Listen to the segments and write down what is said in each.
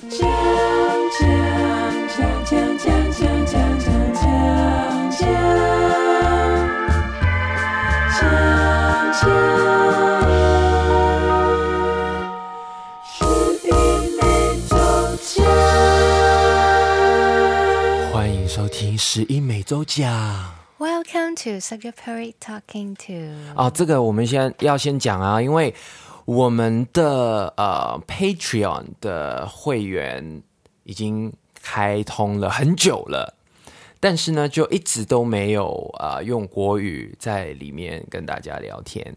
欢迎收听十一每周讲。Welcome to Perry Talking to。哦，这个我们先要先讲啊，因为我们的呃 Patreon 的会员已经开通了很久了，但是呢，就一直都没有啊用国语在里面跟大家聊天。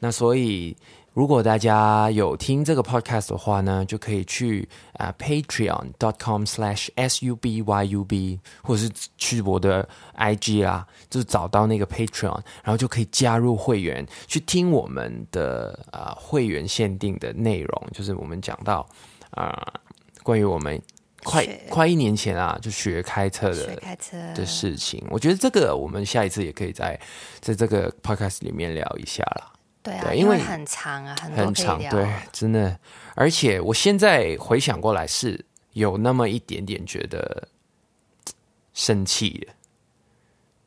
那所以，如果大家有听这个 podcast 的话呢，就可以去啊、呃 patreon.com slash subyub，或者是去我的 IG 啦，就是找到那个 Patreon，然后就可以加入会员，去听我们的啊、呃会员限定的内容，就是我们讲到啊、呃关于我们快快一年前啊就学开车的学开车的事情，我觉得这个我们下一次也可以在在这个 podcast 里面聊一下啦。对啊，对因为很长啊，很长。对，真的。而且我现在回想过来，是有那么一点点觉得生气的，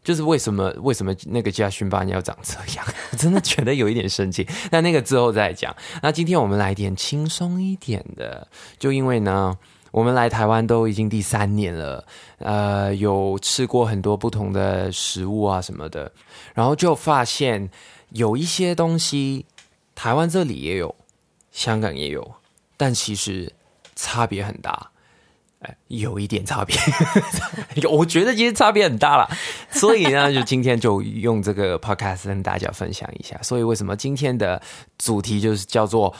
就是为什么为什么那个家训班要长这样？我 真的觉得有一点生气。那那个之后再讲。那今天我们来点轻松一点的，就因为呢。我们来台湾都已经第三年了，呃，有吃过很多不同的食物啊什么的，然后就发现有一些东西台湾这里也有，香港也有，但其实差别很大。哎，有一点差别，我觉得其实差别很大了。所以呢，就今天就用这个 podcast 跟大家分享一下。所以为什么今天的主题就是叫做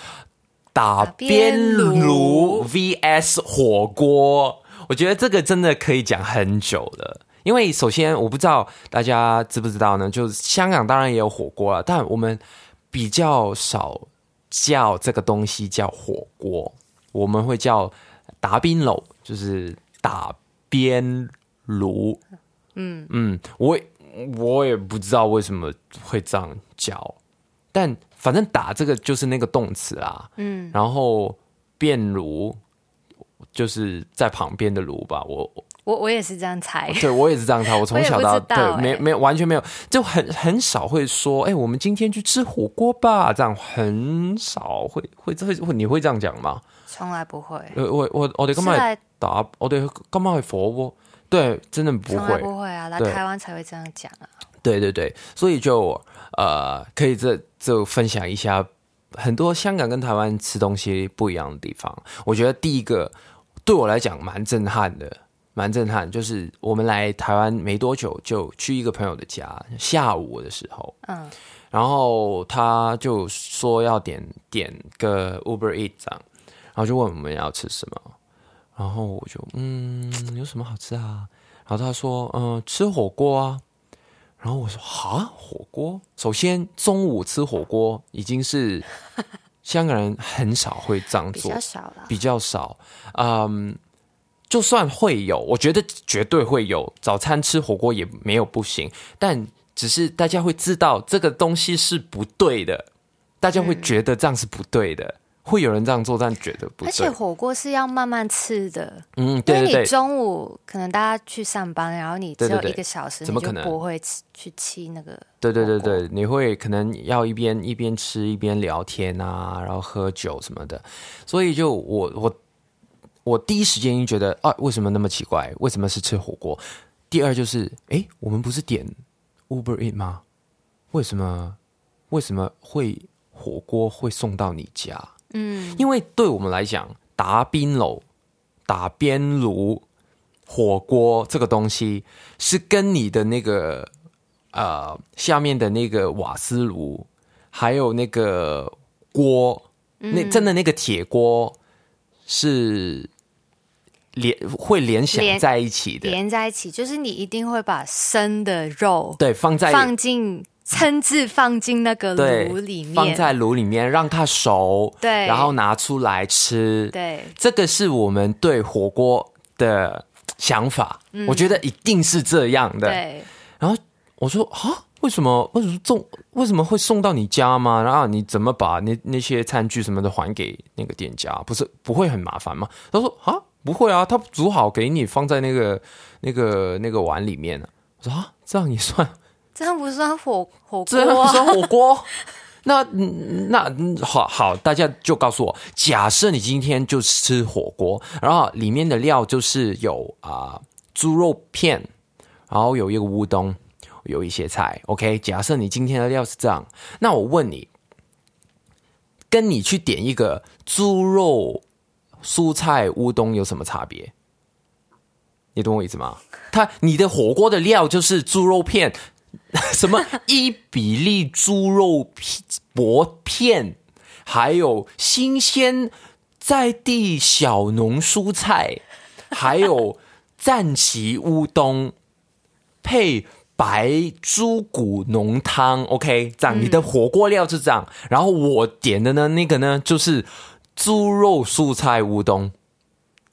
打边炉 vs 火锅？我觉得这个真的可以讲很久了。因为首先我不知道大家知不知道呢，就是香港当然也有火锅了，但我们比较少叫这个东西叫火锅，我们会叫打边炉，就是打边炉。嗯嗯，我也我也不知道为什么会这样叫，但反正打这个就是那个动词啊。嗯，然后边炉就是在旁边的炉吧，我我我也是这样猜。对我也是这样猜，我从小到我也不知道对没欸没完全没有，就很很少会说，哎、我们今天去吃火锅吧，这样很少会会会会你会这样讲吗？从来不会，呃，我我我哋今日是来打，我哋今晚去火鍋，对，真的不会，不会啊，来台湾才会这样讲啊。对对对，所以就呃，可以这就分享一下很多香港跟台湾吃东西不一样的地方。我觉得第一个对我来讲蛮震撼的，蛮震撼，就是我们来台湾没多久就去一个朋友的家，下午的时候，嗯，然后他就说要点点个 Uber Eat 这样，然后就问我们要吃什么，然后我就嗯有什么好吃啊？然后他说嗯、吃火锅啊，然后我说哈火锅，首先中午吃火锅已经是 香港人很少会这样比做较，少了。比较少，嗯，就算会有，我觉得绝对会有。早餐吃火锅也没有不行，但只是大家会知道这个东西是不对的，大家会觉得这样是不对的，会有人这样做，但觉得不对。而且火锅是要慢慢吃的，嗯，因为你对对对，中午可能大家去上班，然后你只有一个小时，怎么可能不会吃去吃那个。对对对对，你会可能要一边一边吃一边聊天啊，然后喝酒什么的，所以就我我我第一时间就觉得啊，为什么那么奇怪？为什么是吃火锅？第二就是，诶，我们不是点 Uber Eat 吗？为什么为什么会火锅会送到你家？嗯，因为对我们来讲，打冰炉、打边炉、火锅这个东西是跟你的那个呃下面的那个瓦斯炉，还有那个锅，那真的那个铁锅是连会联想在一起的，连在一起，就是你一定会把生的肉对，放在放进称制放进那个炉里面，放在炉里面让它熟，对。然后拿出来吃，对。这个是我们对火锅的想法，我觉得一定是这样的。对，然后我说啊，为什么为什么送为什么会送到你家吗？然后你怎么把那那些餐具什么的还给那个店家？不是不会很麻烦吗？他说啊，不会啊，他煮好给你放在那个那个那个碗里面呢、我说啊，这样也算 这样不算火火这样锅啊？算火锅？那嗯那嗯好好，大家就告诉我，假设你今天就吃火锅，然后里面的料就是有啊、猪肉片，然后有一个乌冬，有一些菜。OK，假设你今天的料是这样，那我问你，跟你去点一个猪肉蔬菜乌冬有什么差别？你懂我意思吗？它你的火锅的料就是猪肉片，什么伊比利猪肉片薄片，还有新鲜在地小农蔬菜，还有战旗乌冬配白猪骨浓汤。OK，这样你的火锅料是这样，然后我点的呢，那个呢就是猪肉素菜乌冬。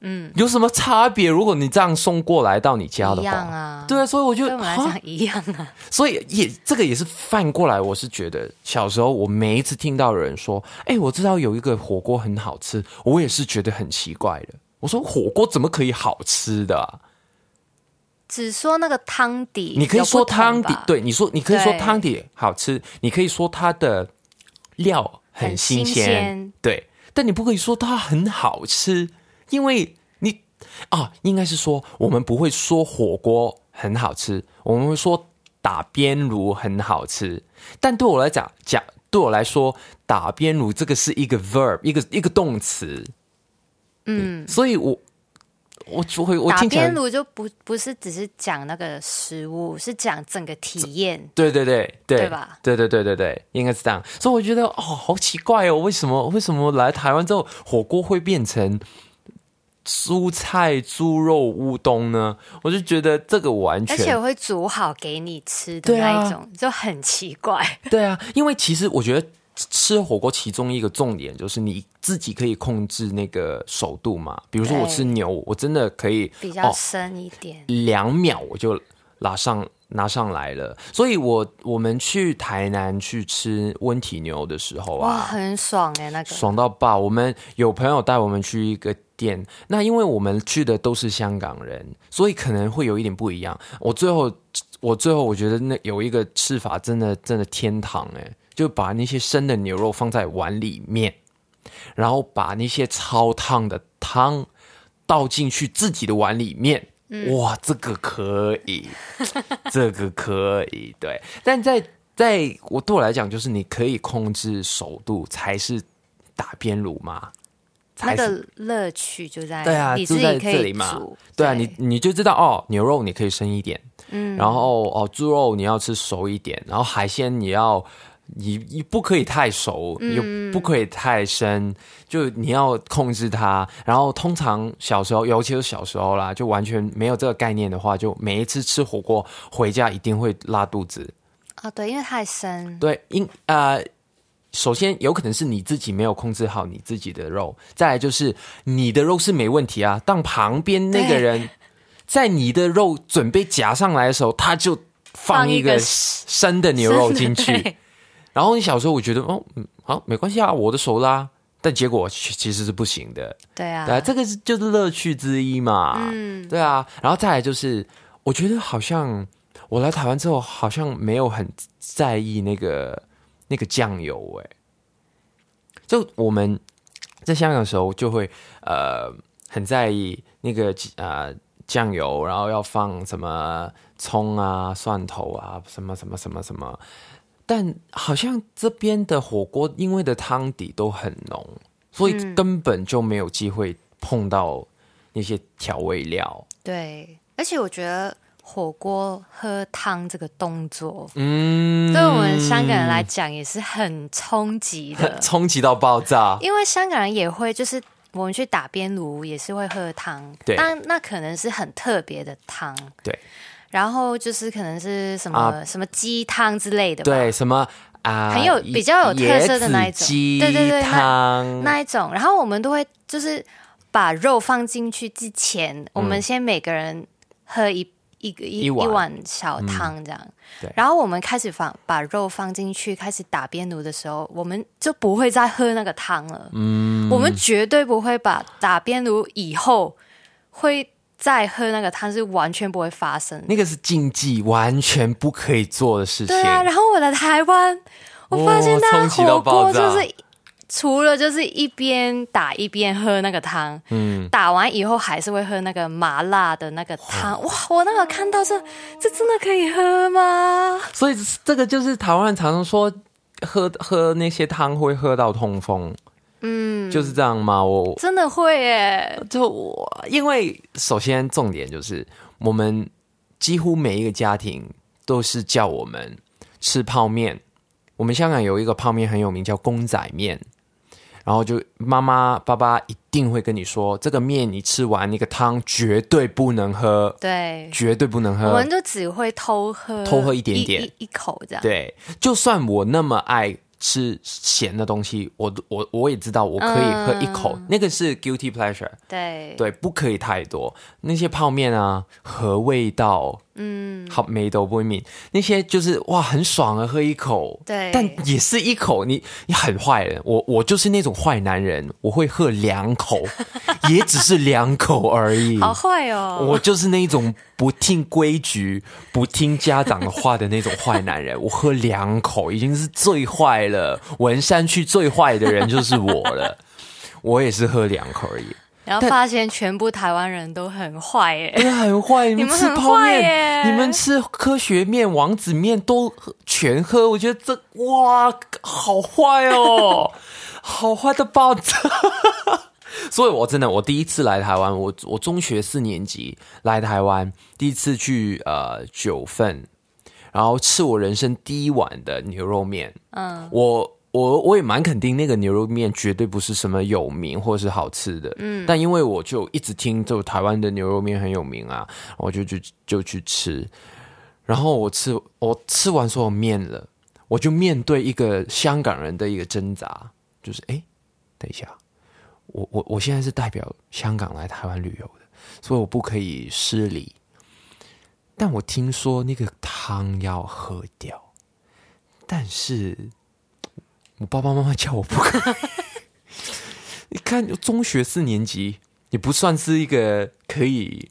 嗯，有什么差别？如果你这样送过来到你家的话，一样啊对啊，所以我就对我来讲一样啊。所以也这个也是反过来，我是觉得小时候我每一次听到有人说，哎、我知道有一个火锅很好吃，我也是觉得很奇怪的。我说火锅怎么可以好吃的啊、只说那个汤底，你可以说汤底对，你说你可以说汤底好吃，你可以说它的料很新鲜对，但你不可以说它很好吃，因为你啊，应该是说我们不会说火锅很好吃，我们会说打边炉很好吃。但对我来讲，讲对我来说，打边炉这个是一个 verb，一个一个动词，嗯，所以我我就会我听起来边炉就不不是只是讲那个食物，是讲整个体验。对对对对，对吧对对对对对，应该是这样。所以我觉得哦，好奇怪哦，为什么为什么来台湾之后火锅会变成蔬菜猪肉乌冬呢？我就觉得这个完全而且会煮好给你吃的那一种，就很奇怪。对啊，因为其实我觉得吃火锅其中一个重点就是你自己可以控制那个手度嘛。比如说我吃牛，我真的可以比较哦深一点。两秒我就拿上拿上来了。所以我我们去台南去吃温体牛的时候哇，啊，很爽哎、那个爽到爆！我们有朋友带我们去一个店，那因为我们去的都是香港人，所以可能会有一点不一样。我最后，我最后我觉得那有一个吃法真的真的天堂哎，就把那些生的牛肉放在碗里面，然后把那些超烫的汤倒进去自己的碗里面。哇，这个可以，这个可以，对。但在在我对我来讲，就是你可以控制熟度，才是打边炉嘛，才那是个乐趣就在对啊，你就在自己可以这里嘛煮。。对啊，你你就知道哦，牛肉你可以生一点，嗯，然后哦，猪肉你要吃熟一点，然后海鲜你要你你不可以太熟，嗯又不可以太生，就你要控制它。然后通常小时候，尤其是小时候啦，就完全没有这个概念的话，就每一次吃火锅回家一定会拉肚子。啊，对，因为太深，对，因呃，首先有可能是你自己没有控制好你自己的肉，再来就是你的肉是没问题啊，但旁边那个人 在你的肉准备夹上来的时候，他就放放一个生的牛肉进去，对然后你小时候我觉得哦，嗯，好，没关系啊，我的熟啦。但结果其其实是不行的，对啊，对啊，这个是就是乐趣之一嘛。嗯对啊，然后再来就是，我觉得好像我来台湾之后，好像没有很在意那个那个酱油、哎，就我们在香港的时候就会呃很在意那个呃酱油，然后要放什么葱啊、蒜头啊，什么什么什么什么。但好像这边的火锅因为的汤底都很浓，所以根本就没有机会碰到那些调味料。对，而且我觉得火锅喝汤这个动作，嗯，对我们香港人来讲也是很冲击的，冲击到爆炸。因为香港人也会就是。我们去打边炉也是会喝汤，对但那可能是很特别的汤，对然后就是可能是什么、啊。什么鸡汤之类的吧，对，什么啊，很有比较有特色的那一种。鸡对对对那汤，那一种，然后我们都会就是把肉放进去之前，我们先每个人喝一一个一一碗小汤这样。对。然后我们开始放把肉放进去，开始打边炉的时候，我们就不会再喝那个汤了。嗯，我们绝对不会把打边炉以后会再喝那个汤，是完全不会发生的。那个是禁忌，完全不可以做的事情。对啊，然后我来台湾，我发现大家冲击到火锅就是除了就是一边打一边喝那个汤，嗯，打完以后还是会喝那个麻辣的那个汤。哇，我那个看到这这真的可以喝吗？所以这个就是台湾人常常说喝喝那些汤会喝到痛风，嗯，就是这样吗？我真的会耶，就我因为首先重点就是我们几乎每一个家庭都是叫我们吃泡面。我们香港有一个泡面很有名，叫公仔面。然后就妈妈爸爸一定会跟你说，这个面你吃完那个汤绝对不能喝，对，绝对不能喝。我们就只会偷喝偷喝一点点一口这样。对，就算我那么爱吃咸的东西，我我我也知道我可以喝一口，那个是 guilty pleasure，对。对，不可以太多。那些泡面啊，和味道，嗯，好美都不会抿，那些就是哇，很爽啊，喝一口，对但也是一口，你你很坏人，我我就是那种坏男人，我会喝两口，也只是两口而已，好坏哦。我就是那种不听规矩、不听家长的话的那种坏男人。我喝两口已经是最坏了，文山区最坏的人就是我了。我也是喝两口而已，然后发现全部台湾人都很坏耶。很坏。你 你们吃泡坏面，耶你们吃科学面、王子面都全喝，我觉得这哇，好坏哦，好坏的爆炸。所以，我真的，我第一次来台湾，我我中学四年级来台湾，第一次去呃九份，然后吃我人生第一碗的牛肉面。嗯，我我我也蛮肯定那个牛肉面绝对不是什么有名或是好吃的。嗯，但因为我就一直听，就台湾的牛肉面很有名啊，我就就就去吃。然后我吃我吃完所有面了，我就面对一个香港人的一个挣扎，就是哎，诶等一下。我我我现在是代表香港来台湾旅游的，所以我不可以失礼。但我听说那个汤要喝掉，但是我爸爸妈妈叫我不可以。你看，中学四年级也不算是一个可以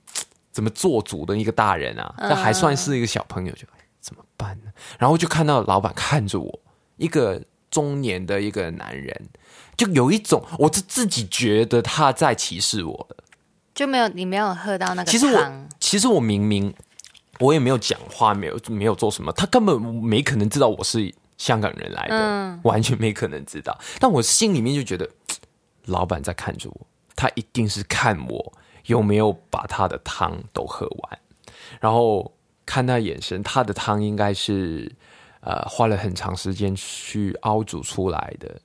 怎么做主的一个大人啊，这还算是一个小朋友，就哎怎么办呢？然后就看到老板看着我，一个中年的一个男人，就有一种我是自己觉得他在歧视我的。就没有你没有喝到那个其实我汤，其实我明明我也没有讲话，没有没有做什么，他根本没可能知道我是香港人来的，嗯完全没可能知道。但我心里面就觉得，老板在看着我，他一定是看我有没有把他的汤都喝完，然后看他眼神，他的汤应该是呃花了很长时间去熬煮出来的。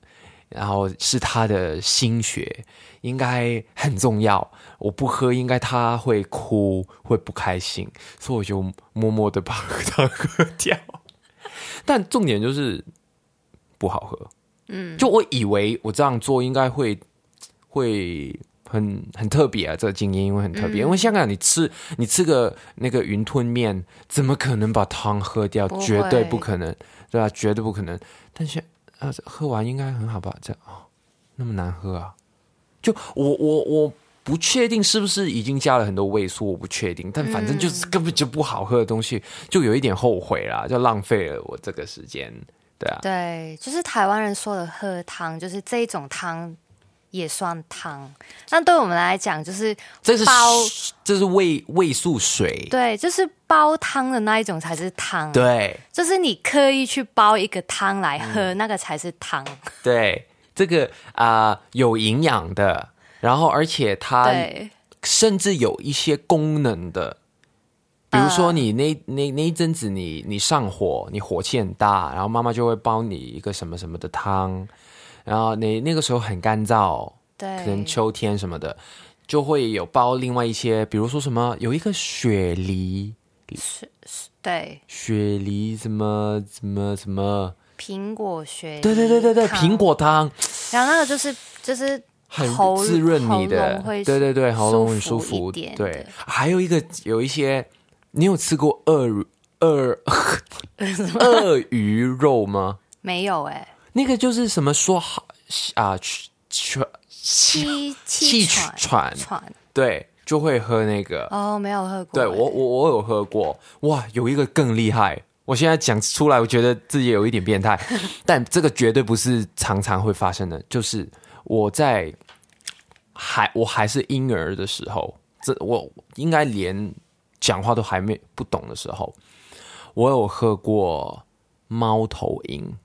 然后是他的心血，应该很重要。我不喝，应该他会哭，会不开心，所以我就默默的把 它喝掉。但重点就是不好喝。嗯，就我以为我这样做应该会会很很特别啊，这个经验因为很特别。因为香港你吃你吃个那个云吞面，怎么可能把汤喝掉？绝对不可能，对吧、绝对不可能。但是啊，喝完应该很好吧？这哦，那么难喝啊！就我我我不确定是不是已经加了很多味素，我不确定。但反正就是根本就不好喝的东西，就有一点后悔啦，就浪费了我这个时间。对啊，对，就是台湾人说的喝汤，就是这一种汤也算汤。那对我们来讲，就是这是包这是味味素水，对，就是煲汤的那一种才是汤。，对就是你刻意去煲一个汤来喝，那个才是汤。对，这个啊、有营养的，然后而且它，甚至有一些功能的，比如说嗯。你那、那那一阵子你你上火，你火气很大，然后妈妈就会煲你一个什么什么的汤，然后你那个时候很干燥，对，可能秋天什么的，就会有煲另外一些，比如说什么有一个雪梨，对。雪梨什么什么什么，苹果雪梨对对对对对，苹，果汤。然后那个就是就是很滋润你的对对对，喉咙很舒舒服对，还有一个有一些你有吃过鳄鳄 鳄鱼肉吗？没有哎、那个就是什么说好啊，气气气喘喘喘对，就会喝那个。哦，没有喝过欸。对我我我有喝过，哇，有一个更厉害。我现在讲出来，我觉得自己有一点变态，但这个绝对不是常常会发生的。就是我在还我还是婴儿的时候，这我应该连讲话都还没不懂的时候，我有喝过猫头鹰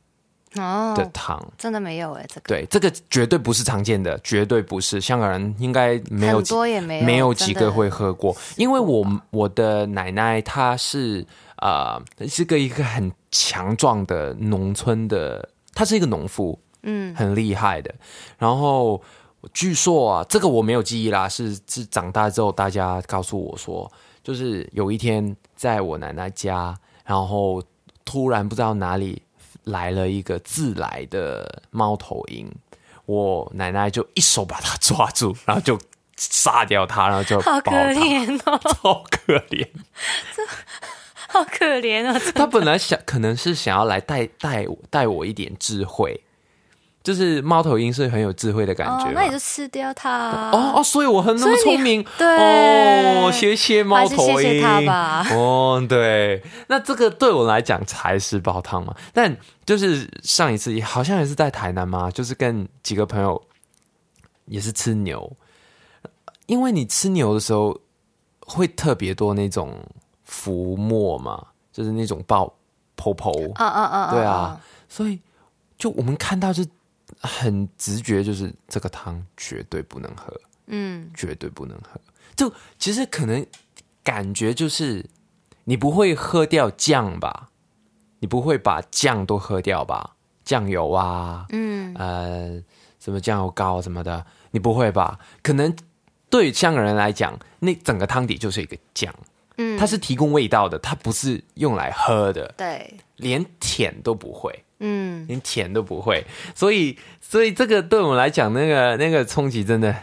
哦，的汤。真的没有哎、这个对，这个绝对不是常见的，绝对不是。香港人应该没有多也没有，没有几个会喝过，因为我我的奶奶她是呃是个一个很强壮的农村的，她是一个农夫，嗯很厉害的。然后据说啊，这个我没有记忆啦，是是长大之后大家告诉我说，就是有一天在我奶奶家，然后突然不知道哪里来了一个自来的猫头鹰，我奶奶就一手把它抓住，然后就杀掉他，然后就好可，怜哦，超可怜。好可怜哦，他本来想可能是想要来带带我带我一点智慧，就是猫头鹰是很有智慧的感觉。哦，那你就吃掉它哦哦，所以我很那么聪明。对哦，谢谢猫头鹰，谢谢它吧哦，对，那这个对我来讲才是煲汤嘛。但就是上一次好像也是在台南嘛，就是跟几个朋友也是吃牛，因为你吃牛的时候会特别多那种浮沫嘛，就是那种爆泡泡。啊啊啊！对啊，所以就我们看到就很直觉，就是这个汤绝对不能喝，嗯，绝对不能喝。就其实可能感觉就是你不会喝掉酱吧？你不会把酱都喝掉吧？酱油啊，嗯，呃，什么酱油膏什么的，你不会吧？可能对香港人来讲，那整个汤底就是一个酱，嗯它是提供味道的，它不是用来喝的，对，连舔都不会。嗯，连舔都不会，所以所以这个对我们来讲，那个那个冲击真的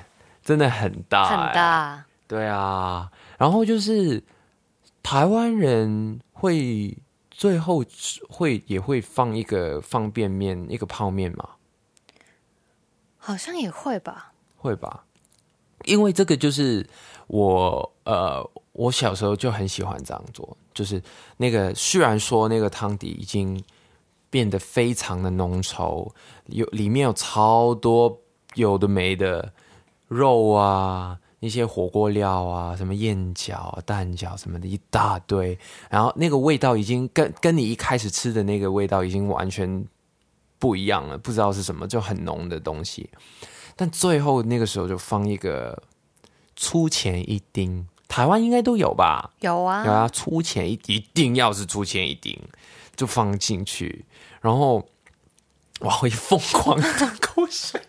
真的很大、很哎。大，对啊，然后就是台湾人会最后会也会放一个方便面，一个泡面嘛，好像也会吧。会吧？因为这个就是我呃，我小时候就很喜欢这样做，就是那个虽然说那个汤底已经变得非常的浓稠，有里面有超多有的没的肉啊，一些火锅料啊，什么燕饺、蛋饺什么的一大堆，然后那个味道已经跟跟你一开始吃的那个味道已经完全不一样了，不知道是什么，就很浓的东西。但最后那个时候就放一个粗钱一丁，台湾应该都有吧？有啊，有啊，粗钱一一定要是粗钱一丁，就放进去，然后哇，会疯狂的吐 口水，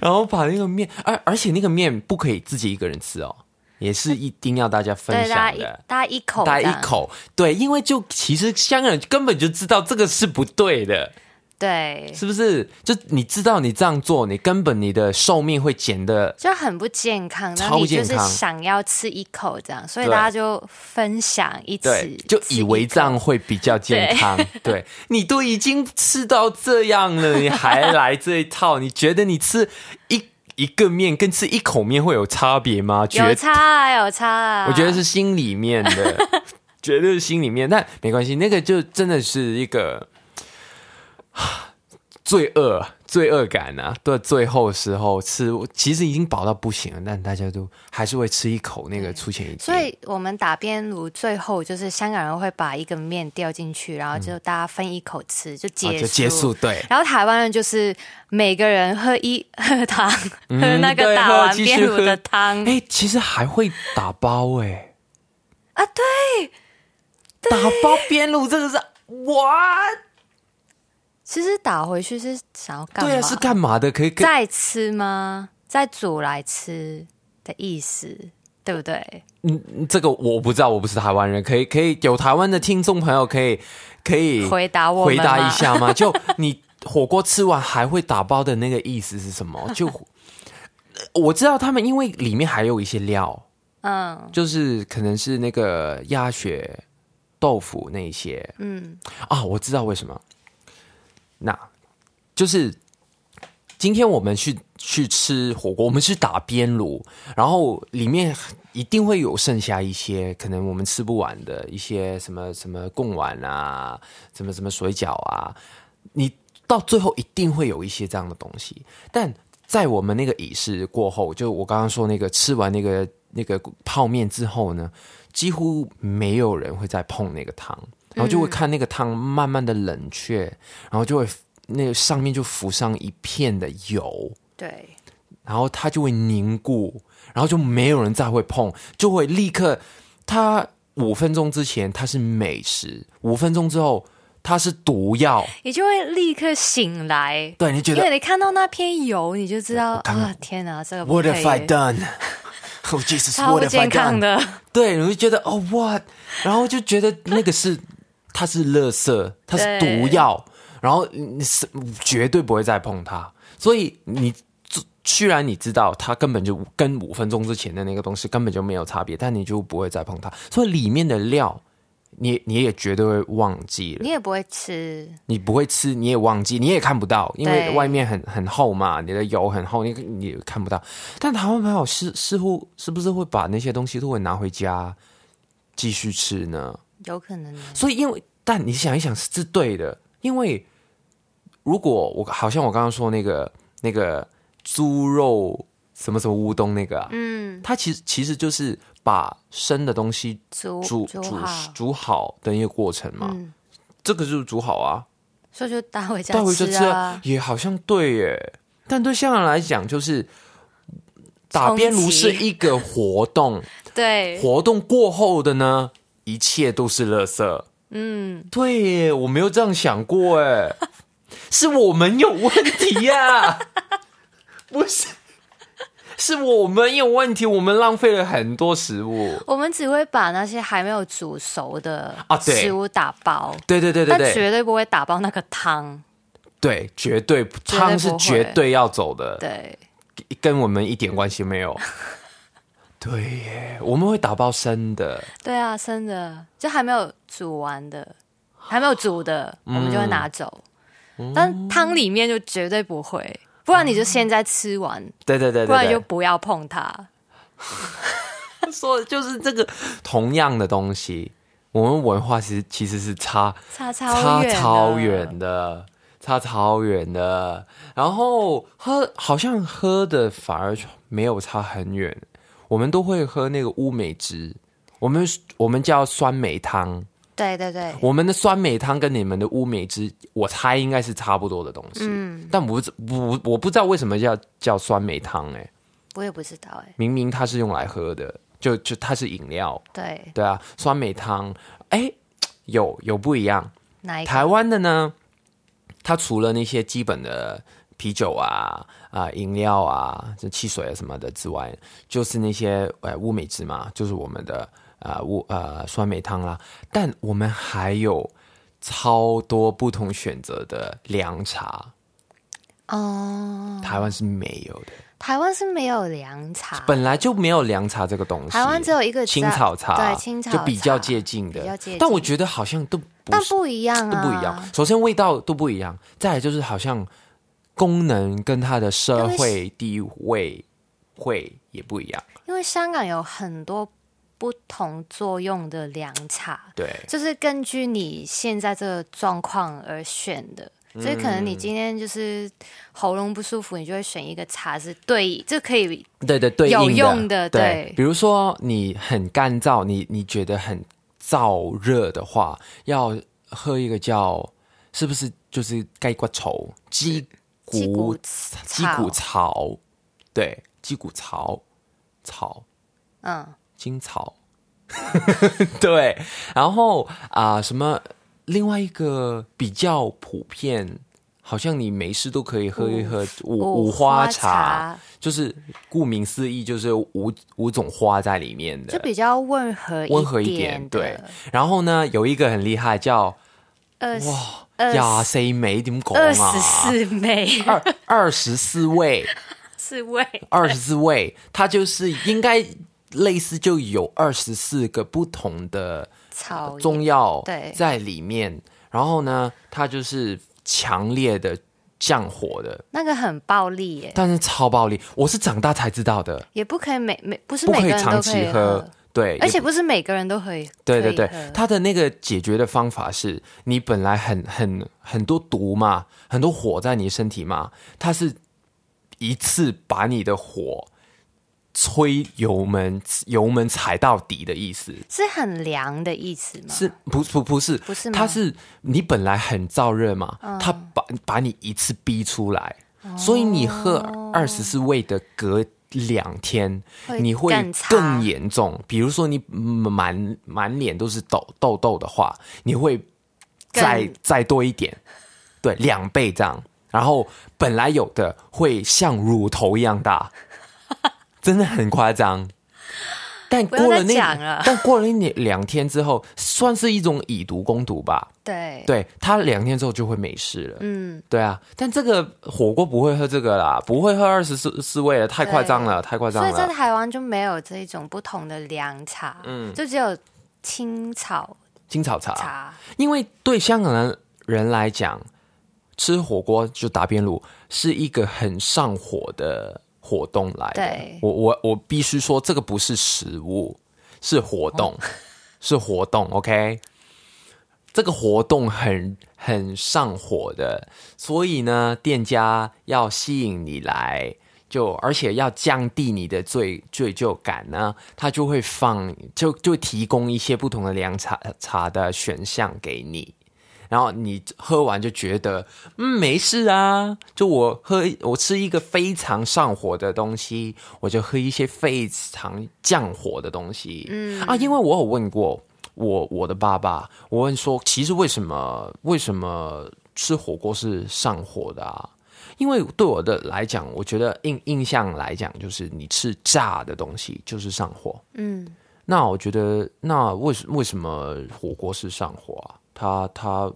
然后把那个面，而而且那个面不可以自己一个人吃哦，也是一定要大家分享的。大家一口，大家一，口，对，因为就其实香港人根本就知道这个是不对的，对，是不是？就你知道你这样做，你根本你的寿命会减的就很不健康。然超后你就是想要吃一口这样，所以大家就分享一起，，就以为这样会比较健康。对你都已经吃到这样了，你还 来这一套？你觉得你吃一一个面跟吃一口面会有差别吗？有差啊，有差啊。我觉得是心里面的，绝对是心里面。但没关系，那个就真的是一个罪恶罪恶感啊！对，最后时候吃，其实已经饱到不行了，但大家都还是会吃一口那个出前一丁。所以我们打边炉最后就是香港人会把一个面掉进去，然后就大家分一口吃，就结就结束，对。然后台湾人就是每个人喝一喝汤，嗯喝那个打完边炉的汤。哎、其实还会打包哎、啊，对，打包边炉这个是哇，其实打回去是想要干嘛？对啊，是干嘛的？可以再吃吗？再煮来吃的意思，对不对？嗯，这个我不知道，我不是台湾人，可以可以有台湾的听众朋友可以可以回答我回答一下吗？就你火锅吃完还会打包的那个意思是什么？就我知道他们因为里面还有一些料，嗯就是可能是那个鸭血豆腐那些嗯，啊，我知道为什么。那就是今天我们去去吃火锅，我们去打边炉，然后里面一定会有剩下一些可能我们吃不完的一些什么什么贡丸啊，什么什么水饺啊，你到最后一定会有一些这样的东西。但在我们那个仪式过后，就我刚刚说那个吃完那个那个泡面之后呢，几乎没有人会再碰那个汤，然后就会看那个汤慢慢的冷却，然后就会那个上面就浮上一片的油，对，然后它就会凝固，然后就没有人再会碰，就会立刻，它五分钟之前它是美食，五分钟之后它是毒药，你就会立刻醒来。对你觉得因为你看到那片油，你就知道啊，天哪，这个不 What 可 have I，done? Oh Jesus, 超 what 不 have I 健康 done? 的。对，你会觉得哦 what，然后就觉得那个是它是垃圾，它是毒药，然后你是绝对不会再碰它，所以你虽然你知道它根本就跟五分钟之前的那个东西根本就没有差别，但你就不会再碰它，所以里面的料你你也绝对会忘记了你。也不会吃，你不会吃，你也忘记，你也看不到，因为外面很很厚嘛，你的油很厚，你你看不到。但台湾朋友是似乎是不是会把那些东西都会拿回家继续吃呢？有可能所以因为，但你想一想是对的，因为如果我好像我刚刚说那个那个猪肉什么什么乌冬那个、啊，嗯，它其实其实就是把生的东西煮煮煮煮好，的一个过程嘛，嗯，这个就是煮好啊。所以就带回家带回家吃吃啊。也好像对耶，但对香港人来讲，就是打边炉是一个活动，对，活动过后的呢，一切都是垃圾。嗯，对耶，我没有这样想过哎，是我们有问题呀、不是，是我们有问题，我们浪费了很多食物。我们只会把那些还没有煮熟的啊对食物打包，对对对对绝对不会打包那个汤。对，绝对对汤是绝对要走的。对，跟我们一点关系没有。对耶，我们会打包生的，对啊，生的就还没有煮完的，还没有煮的，我们就会拿走。嗯但汤里面就绝对不会，不然你就现在吃完，对对对不然就不要碰它。说的就是这个同样的东西，我们文化其实其实是差差超差，超远的，差超远的。然后喝好像喝的反而没有差很远，我们都会喝那个乌梅汁，我们我们叫酸梅汤。对对对，我们的酸梅汤跟你们的乌梅汁，我猜应该是差不多的东西。嗯，但我不不我不知道为什么叫叫酸梅汤哎、我也不知道哎、明明它是用来喝的，就就它是饮料，对，对啊，酸梅汤哎、有有不一样。哪一？台湾的呢，它除了那些基本的啤酒啊啊饮料啊、这汽水啊什么的之外，就是那些呃乌梅汁嘛，就是我们的呃乌呃酸梅汤啦。但我们还有超多不同选择的凉茶，哦，台湾是没有的，台湾是没有凉茶，本来就没有凉茶这个东西。台湾只有一个青草茶，对青草就比较接近的，比较接近。但我觉得好像都但不一样啊，都不一样。首先味道都不一样，再来就是好像功能跟它的社会地位会也不一样。因为香港有很多不同作用的凉茶，对，就是根据你现在这个状况而选的。所以可能你今天就是喉咙不舒服，你就会选一个茶是对，这可以对对对，有用的对对比如说你很干燥，你你觉得很燥热的话，要喝一个叫是不是就是盖骨稠鸡鸡骨骨鸡骨草，对，鸡骨草草。嗯，金草，对，然后啊、什么另外一个比较普遍，好像你没事都可以喝一喝五五花茶，就是顾名思义，就是五五种花在里面的，就比较温和温和一点点。对，然后呢，有一个很厉害，叫呃哇二廿四味點講二啊？十四枚二二十四味，四位，二十四味，它就是应该类似就有二十四个不同的草中药对在里面，然后呢，它就是强烈的降火的，那个很暴力耶，但是超暴力，我是长大才知道的，也不可以每每不是不每个人可以长期都可以喝，对，而且不是每个人都可以。对对对可以喝，它的那个解决的方法是你本来很很很多毒嘛，很多火在你身体嘛，他是一次把你的火吹油门油门踩到底的意思，是很凉的意思吗？是不不不是不是吗嗯它是你本来很燥热嘛，它把把你一次逼出来，所以你喝二十四味的隔两天，会你会更严重。比如说你满满脸都是痘痘痘的话，你会再再多一点，对，两倍这样。然后本来有的会像乳头一样大，真的很夸张。但过了那了但过了那两天之后，算是一种以毒攻毒吧。对对他两天之后就会没事了。嗯，对啊，但这个火锅不会喝这个啦，不会喝二十四四味了，太夸张了，太夸张了所以在。台湾就没有这种不同的凉茶，嗯，就只有青草青草茶，茶，因为对香港人人来讲，吃火锅就打边炉是一个很上火的活动来的对。我我我必须说，这个不是食物，是活动，是活动。OK，这个活动很很上火的，所以呢，店家要吸引你来。就而且要降低你的罪罪疚感呢，他就会放就就提供一些不同的凉茶茶的选项给你，然后你喝完就觉得嗯没事啊，就我喝我吃一个非常上火的东西，我就喝一些非常降火的东西，嗯啊，因为我有问过我我的爸爸，我问说其实为什么为什么吃火锅是上火的啊？因为对我的来讲，我觉得印印象来讲，就是你吃炸的东西就是上火。嗯，那我觉得，那为什为什么火锅是上火啊？它它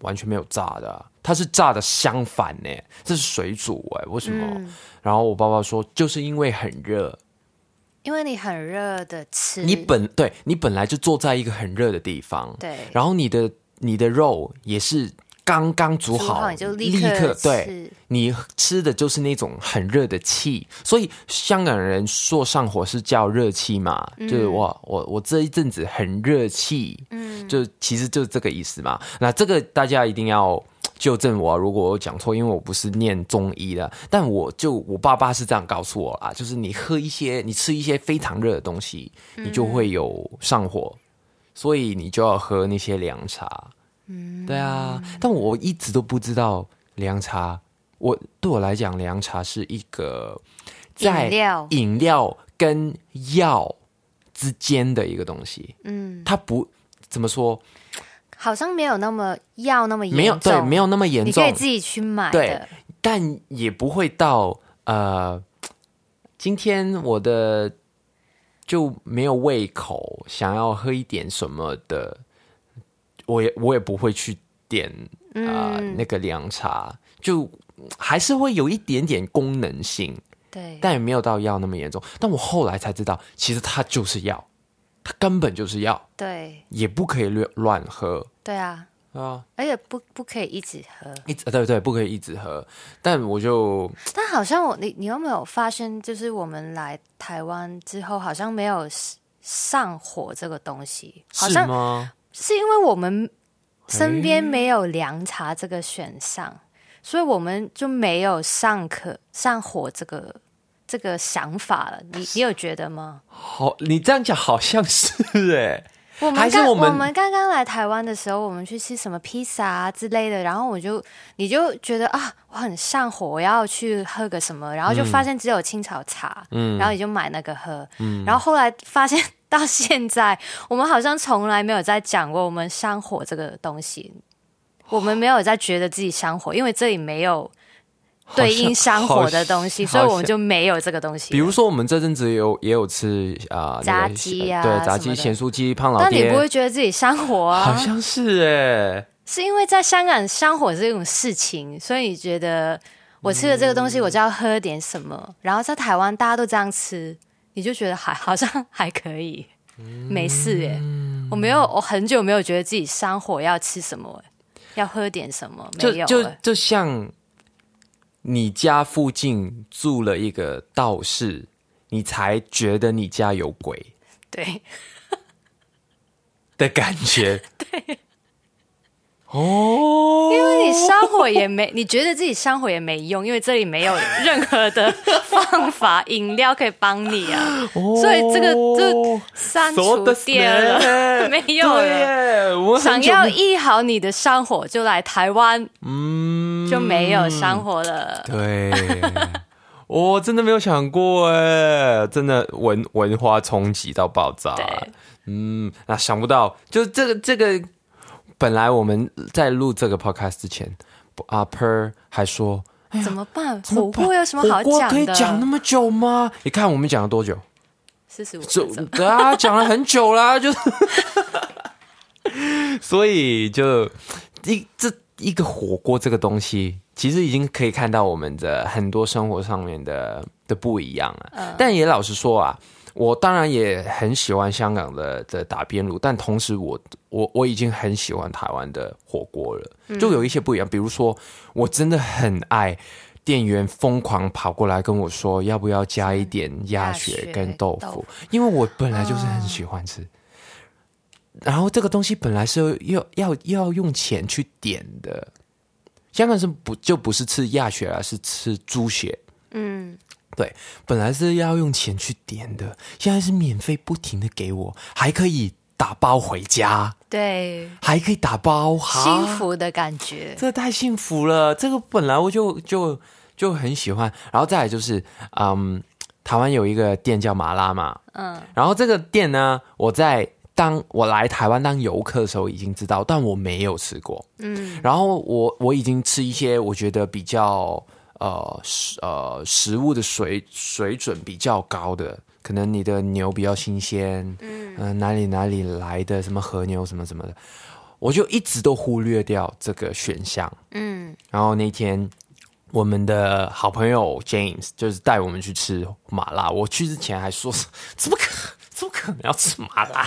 完全没有炸的啊、它是炸的相反呢，这是水煮哎，为什么？嗯。然后我爸爸说，就是因为很热，因为你很热的吃，你本对你本来就坐在一个很热的地方，对。然后你的你的肉也是刚刚煮好，煮好你就立立刻对吃，你吃的就是那种很热的气，所以香港人说上火是叫热气嘛，就是我我我这一阵子很热气，嗯，就其实就是这个意思嘛。那这个大家一定要。纠正我，如果我讲错，因为我不是念中医的，但我就我爸爸是这样告诉我啦，就是你喝一些，你吃一些非常热的东西，你就会有上火，所以你就要喝那些凉茶。嗯，对啊，但我一直都不知道凉茶，我对我来讲，凉茶是一个在饮料。饮料跟药之间的一个东西。嗯，它不怎么说，好像没有那么药那么严重，没有对，没有那么严重。你可以，自己去买对，但也不会到呃，今天我的就没有胃口，想要喝一点什么的，我也我也不会去点啊、呃嗯那个凉茶，就还是会有一点点功能性，对，但也没有到药那么严重。但我后来才知道，其实它就是药，它根本就是药，对也不可以乱乱喝对啊，啊，而且不不可以一直喝。一直对对，不可以一直喝。但我就但好像我你你有没有发现，就是我们来台湾之后，好像没有上火这个东西，好是像吗？是因为我们身边没有凉茶这个选项，所以我们就没有上可上火这个这个想法了。你你有觉得吗？好，你这样讲好像是哎、我们刚我们我们刚刚来台湾的时候，我们去吃什么披萨啊之类的，然后我就你就觉得啊，我很上火，我要去喝个什么，然后就发现只有青草茶，嗯然后你就买那个喝，嗯然后后来发现到现在，我们好像从来没有在讲过我们香火这个东西，我们没有在觉得自己香火，因为这里没有对应香火的东西，所以我们就没有这个东西。比如说，我们这阵子也有也有吃啊、那炸个鸡啊对，炸鸡、咸酥鸡、胖老但你，不会觉得自己香火啊？好像是哎、是因为在香港香火这种事情，所以你觉得我吃了这个东西，我就要喝点什么？然后在台湾大家都这样吃，你就觉得还 好像还可以，没事耶。嗯我没有，我很久没有觉得自己上火要吃什么，要喝点什么，没就就有。就像你家附近住了一个道士，你才觉得你家有鬼对，的感觉。对。哦，因为你上火也没，你觉得自己上火也没用，因为这里没有任何的方法饮料可以帮你啊，所以这个就删除掉了，没有了。耶，想要医好你的上火，就来台湾，嗯。就没有上火了。对，我真的没有想过哎，真的文文化冲击到爆炸。嗯，那想不到，就这个这个，本来我们在录这个 podcast 之前，阿 Per 还说怎么办？怎么办火锅有什么好火锅可以的？讲那么久吗？你看我们讲了多久？四十五就分钟，对啊，讲了很久啦，就是，所以就一这一个火锅这个东西，其实已经可以看到我们的很多生活上面的的不一样了。但也老实说啊，我当然也很喜欢香港的的打边炉，但同时我我我已经很喜欢台湾的火锅了，就有一些不一样。比如说，我真的很爱店员疯狂跑过来跟我说，要不要加一点鸭血跟豆腐豆腐，因为我本来就是很喜欢吃。然后这个东西本来是要要要用钱去点的，香港是不就不是吃鸭血而是吃猪血。嗯，对，本来是要用钱去点的，现在是免费不停的给我，还可以打包回家，对，还可以打包，哈幸，福的感觉。这太幸福了。这个本来我就就就很喜欢，然后再来就是，嗯，台湾有一个店叫麻辣嘛，嗯，然后这个店呢，我在当我来台湾当游客的时候已经知道，但我没有吃过。嗯，然后我我已经吃一些我觉得比较呃食呃食物的水水准比较高的，可能你的牛比较新鲜，嗯、哪里哪里来的什么和牛什么什么的，我就一直都忽略掉这个选项。嗯，然后那天我们的好朋友 James 就是带我们去吃麻辣。我去之前还说怎么可怎么可能要吃麻辣？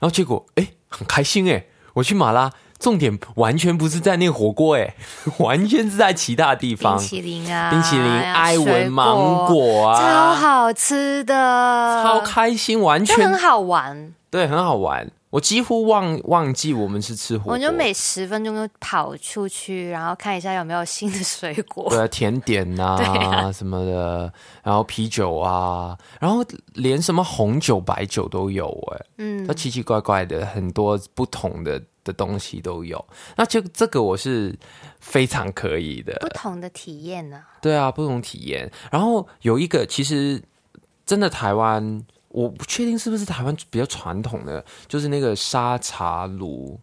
然后结果哎很开心哎，我去麻辣，重点完全不是在那个火锅哎，完全是在其他地方。冰淇淋啊，冰淇淋、呀艾文芒果啊超啊，好吃的，超开心，完全就很好玩。对，很好玩。我几乎忘忘记我们是吃火锅，我就每十分钟就跑出去，然后看一下有没有新的水果。对啊，甜点 呐、什么的，然后啤酒啊，然后连什么红酒、白酒都有哎、嗯。它奇奇怪怪的很多不同的的东西都有。那就这个我是非常可以的。不，同的体验呢、对啊，不同体验。然后有一个其实真的台湾，我不确定是不是台湾比较传统的，就是那个沙茶炉。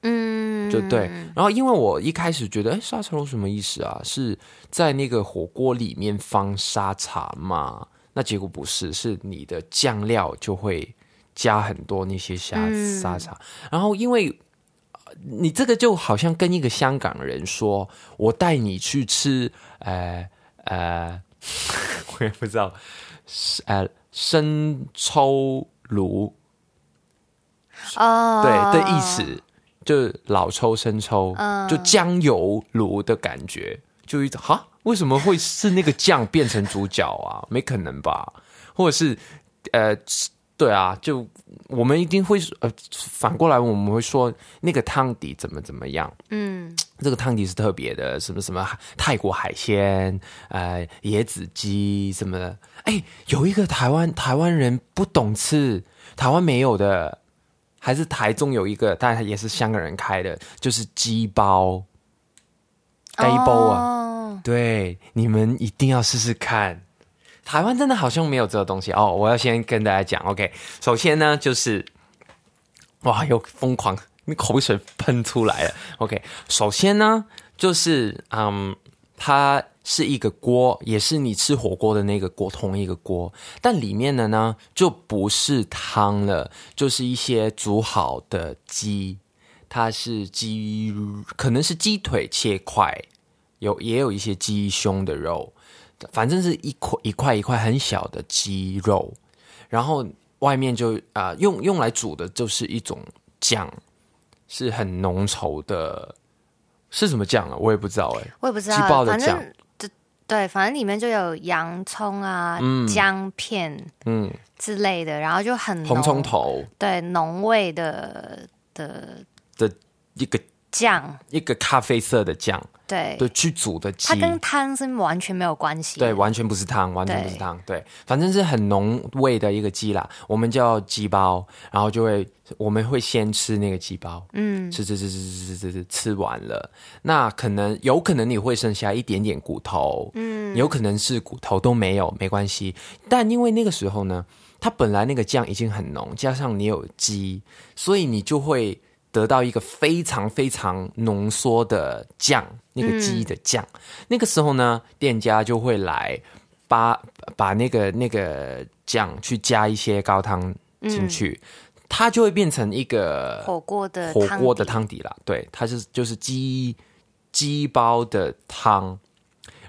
嗯，就对。然后因为我一开始觉得，哎，沙茶炉什么意思啊？是在那个火锅里面放沙茶嘛？那结果不是，是你的酱料就会加很多那些沙嗯沙茶。然后因为呃你这个就好像跟一个香港人说，我带你去吃，呃呃，我也不知道，生抽炉哦，对的意思，就是老抽、生抽，嗯就酱油炉的感觉，就一种哈，为什么会是那个酱变成主角啊？没可能吧？或者是呃，对啊，就我们一定会呃，反过来我们会说那个汤底怎么怎么样。嗯，这个汤底是特别的，什么什么泰国海鲜，呃，椰子鸡什么的。哎，有一个台湾台湾人不懂吃，台湾没有的，还是台中有一个，但也是香港人开的，就是鸡包，鸡包啊，哦，对，你们一定要试试看。台湾真的好像没有这个东西哦。我要先跟大家讲，OK，首先呢就是，哇，又疯狂，你口水喷出来了。OK，首先呢就是，嗯，它是一个锅，也是你吃火锅的那个锅，同一个锅，但里面的呢就不是汤了，就是一些煮好的鸡，它是鸡，可能是鸡腿切块，有也有一些鸡胸的肉，反正是一块一块一块很小的鸡肉然后外面就啊、呃用用来煮的就是一种酱，是很浓稠的，是什么酱啊？我也不知道哎、我也不知鸡爆道，反的酱。正对对，反正里面就有洋葱啊、姜片嗯，之类的，然后就很红葱，头。对浓味的的的一个酱，一个咖啡色的酱，对，对，去煮的鸡。它，跟汤是完全没有关系的。对，完全不是汤，完全不是对汤，对，反正是很浓味的一个鸡啦，我们叫鸡包，然后就会我们会先吃那个鸡包，嗯，吃吃吃吃吃吃吃吃吃完了，那可能有可能你会剩下一点点骨头，嗯，有可能是骨头都没有，没关系，但因为那个时候呢，它本来那个酱已经很浓，加上你有鸡，所以你就会得到一个非常非常浓缩的酱，那个鸡的酱。那个时候呢，店家就会来把把那个那个酱去加一些高汤进去，它就会变成一个火锅的火锅的汤底啦。对，它是就是鸡鸡煲的汤，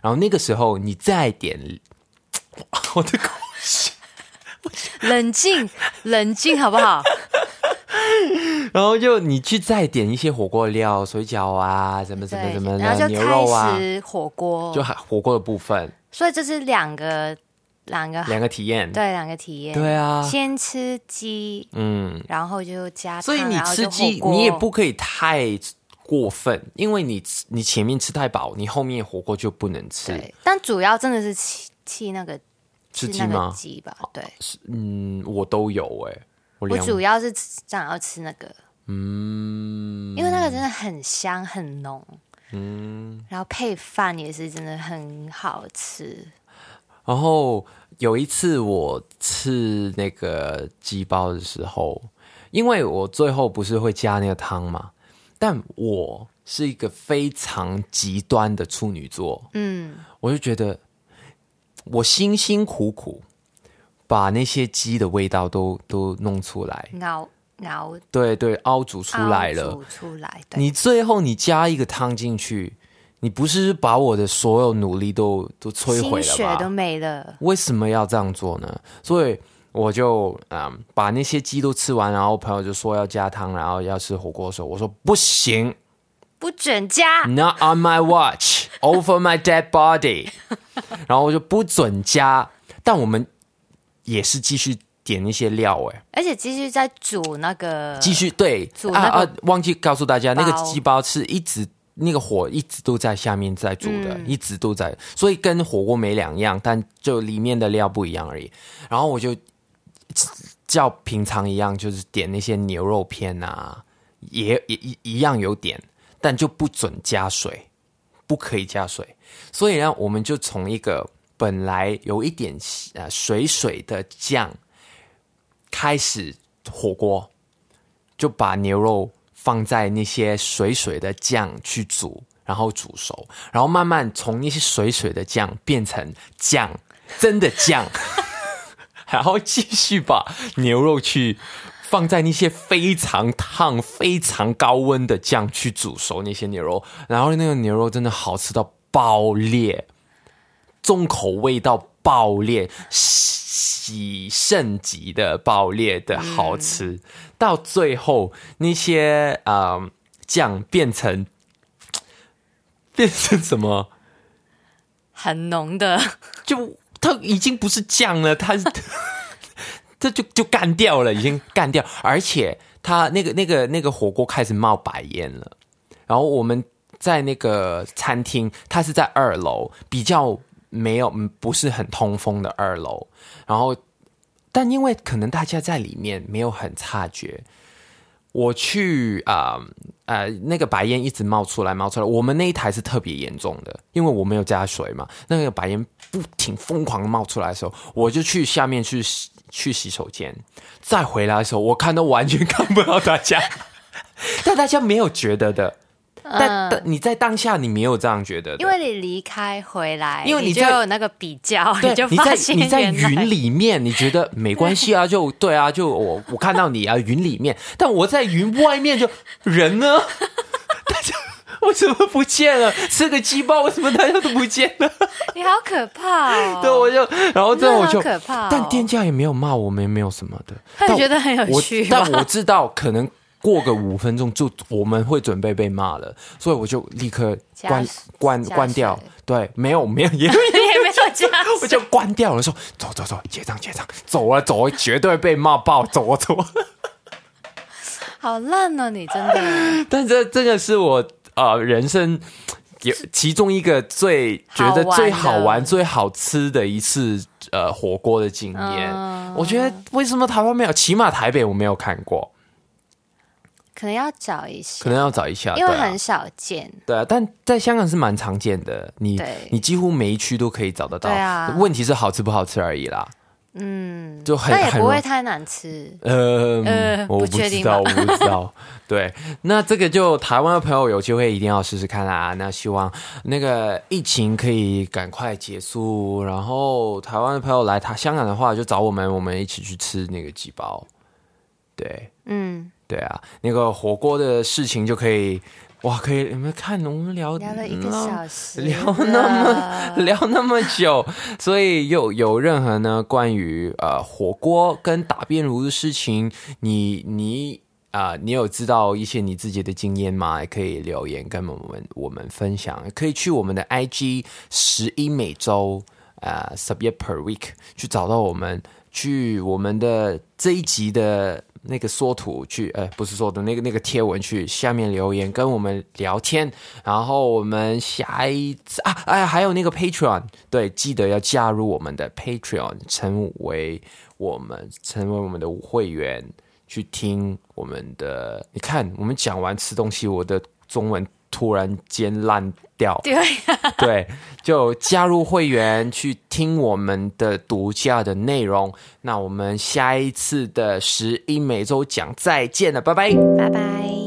然后那个时候你再点，我的口冷静，冷静，好不好？然后就你去再点一些火锅料，水饺啊，什么什么对什么，然后就的牛肉啊开，始火锅，就还火锅的部分，所以这是两个两个两个体验。对两个体验。对啊先吃鸡，嗯，然后就加，所以你吃鸡，你也不可以太过分，因为你你前面吃太饱，你后面火锅就不能吃。对，但主要真的是吃吃那个那个吃鸡吗？鸡吧，对。嗯，我都有哎、我我主要是想要吃那个，嗯，因为那个真的很香很浓，嗯，然后配饭也是真的很好吃，然后有一次我吃那个鸡包的时候，因为我最后不是会加那个汤嘛，但我是一个非常极端的处女座，嗯，我就觉得我辛辛苦苦把那些鸡的味道都都弄出来，熬熬对对，熬煮出来了，煮出来，对，你最后你加一个汤进去，你不是把我的所有努力都都摧毁了吧？血都没了，为什么要这样做呢？所以我就嗯把那些鸡都吃完，然后朋友就说要加汤，然后要吃火锅的时候，我说不行。不准加，，Not on my watch, over my dead body，然后我就不准加，但我们也是继续点那些料、哎，而且继续在煮那个，继续对啊煮那个啊，忘记告诉大家，那个鸡包是一直。那个火一直都在下面在煮的，一直都在，所以跟火锅没两样，但就里面的料不一样而已。然后我就叫平常一样，就是点那些牛肉片啊，也也一一样有点，但就不准加水，不可以加水。所以呢，我们就从一个本来有一点呃水水的酱开始火锅，就把牛肉放在那些水水的酱去煮，然后煮熟，然后慢慢从那些水水的酱变成酱，真的酱，然后继续把牛肉去放在那些非常烫、非常高温的酱去煮熟那些牛肉，然后那个牛肉真的好吃到爆裂，重口味到爆裂，喜圣级的爆裂的好吃，到最后那些呃酱变成变成什么？很浓的，就它已经不是酱了，它是 这就就干掉了，已经干掉，而且它那个那个那个火锅开始冒白烟了。然后我们在那个餐厅，它是在二楼，比较没有不是很通风的二楼。然后，但因为可能大家在里面没有很察觉，我去啊呃那个白烟一直冒出来，冒出来。我们那一台是特别严重的，因为我没有加水嘛，那个白烟不停疯狂冒出来的时候，我就去下面去去洗手间，再回来的时候，我看到完全看不到大家，但大家没有觉得的。但但你在当下你没有这样觉得因为你离开回来，因为你在就有那个比较，你，就发现你在云里面，你觉得没关系啊？就对啊，就我我看到你啊，云里面，但我在云外面就人呢？大家为什么不见了？吃个鸡包，为什么大家都不见了？你好可怕哦！对，我就然后之后我就，可怕哦但店家也没有骂我们，也没有什么的。他也觉得很有趣吧但我知道可能过个五分钟就我们会准备被骂了，所以我就立刻关关关掉。对，没有没有也 也没有加我就关掉了，说走走走，结账结账，走啊走啊，绝对被骂爆，走啊走啊。好烂哦！你真的但这这个是我呃人生有其中一个最觉得最好好玩最好吃的一次呃火锅的经验。嗯我觉得为什么台湾没有？起码台北我没有看过，可能要找一下，可能要找一下。因为很少见。对啊，但在香港是蛮常见的，你你几乎每一区都可以找得到。问题是好吃不好吃而已啦。嗯，就很但也不会太难吃。呃，呃我不知道，我不知道。对，那这个就台湾的朋友有机会一定要试试看啦。那希望那个疫情可以赶快结束，然后台湾的朋友来他香港的话，就找我们，我们一起去吃那个鸡包。对，嗯，对啊，那个火锅的事情就可以，哇，可以你们看我们聊聊了一个嗯小时，聊那么聊那么久，所以有有任何呢关于呃火锅跟打边炉的事情，你你啊、你有知道一些你自己的经验吗？也可以留言跟我们我们分享，可以去我们的 IG 十一每周啊 subject per week 去找到我们，去我们的这一集的。那个缩图去，呃，不是说的那个那个贴文去下面留言跟我们聊天，然后我们下一次啊，哎，还有那个 Patreon，对，记得要加入我们的 Patreon，成为我们成为我们的会员，去听我们的。你看，我们讲完吃东西，我的中文突然间烂掉，对，对，就加入会员去听我们的独家的内容。那我们下一次的十一每周讲再见了，拜拜。拜拜。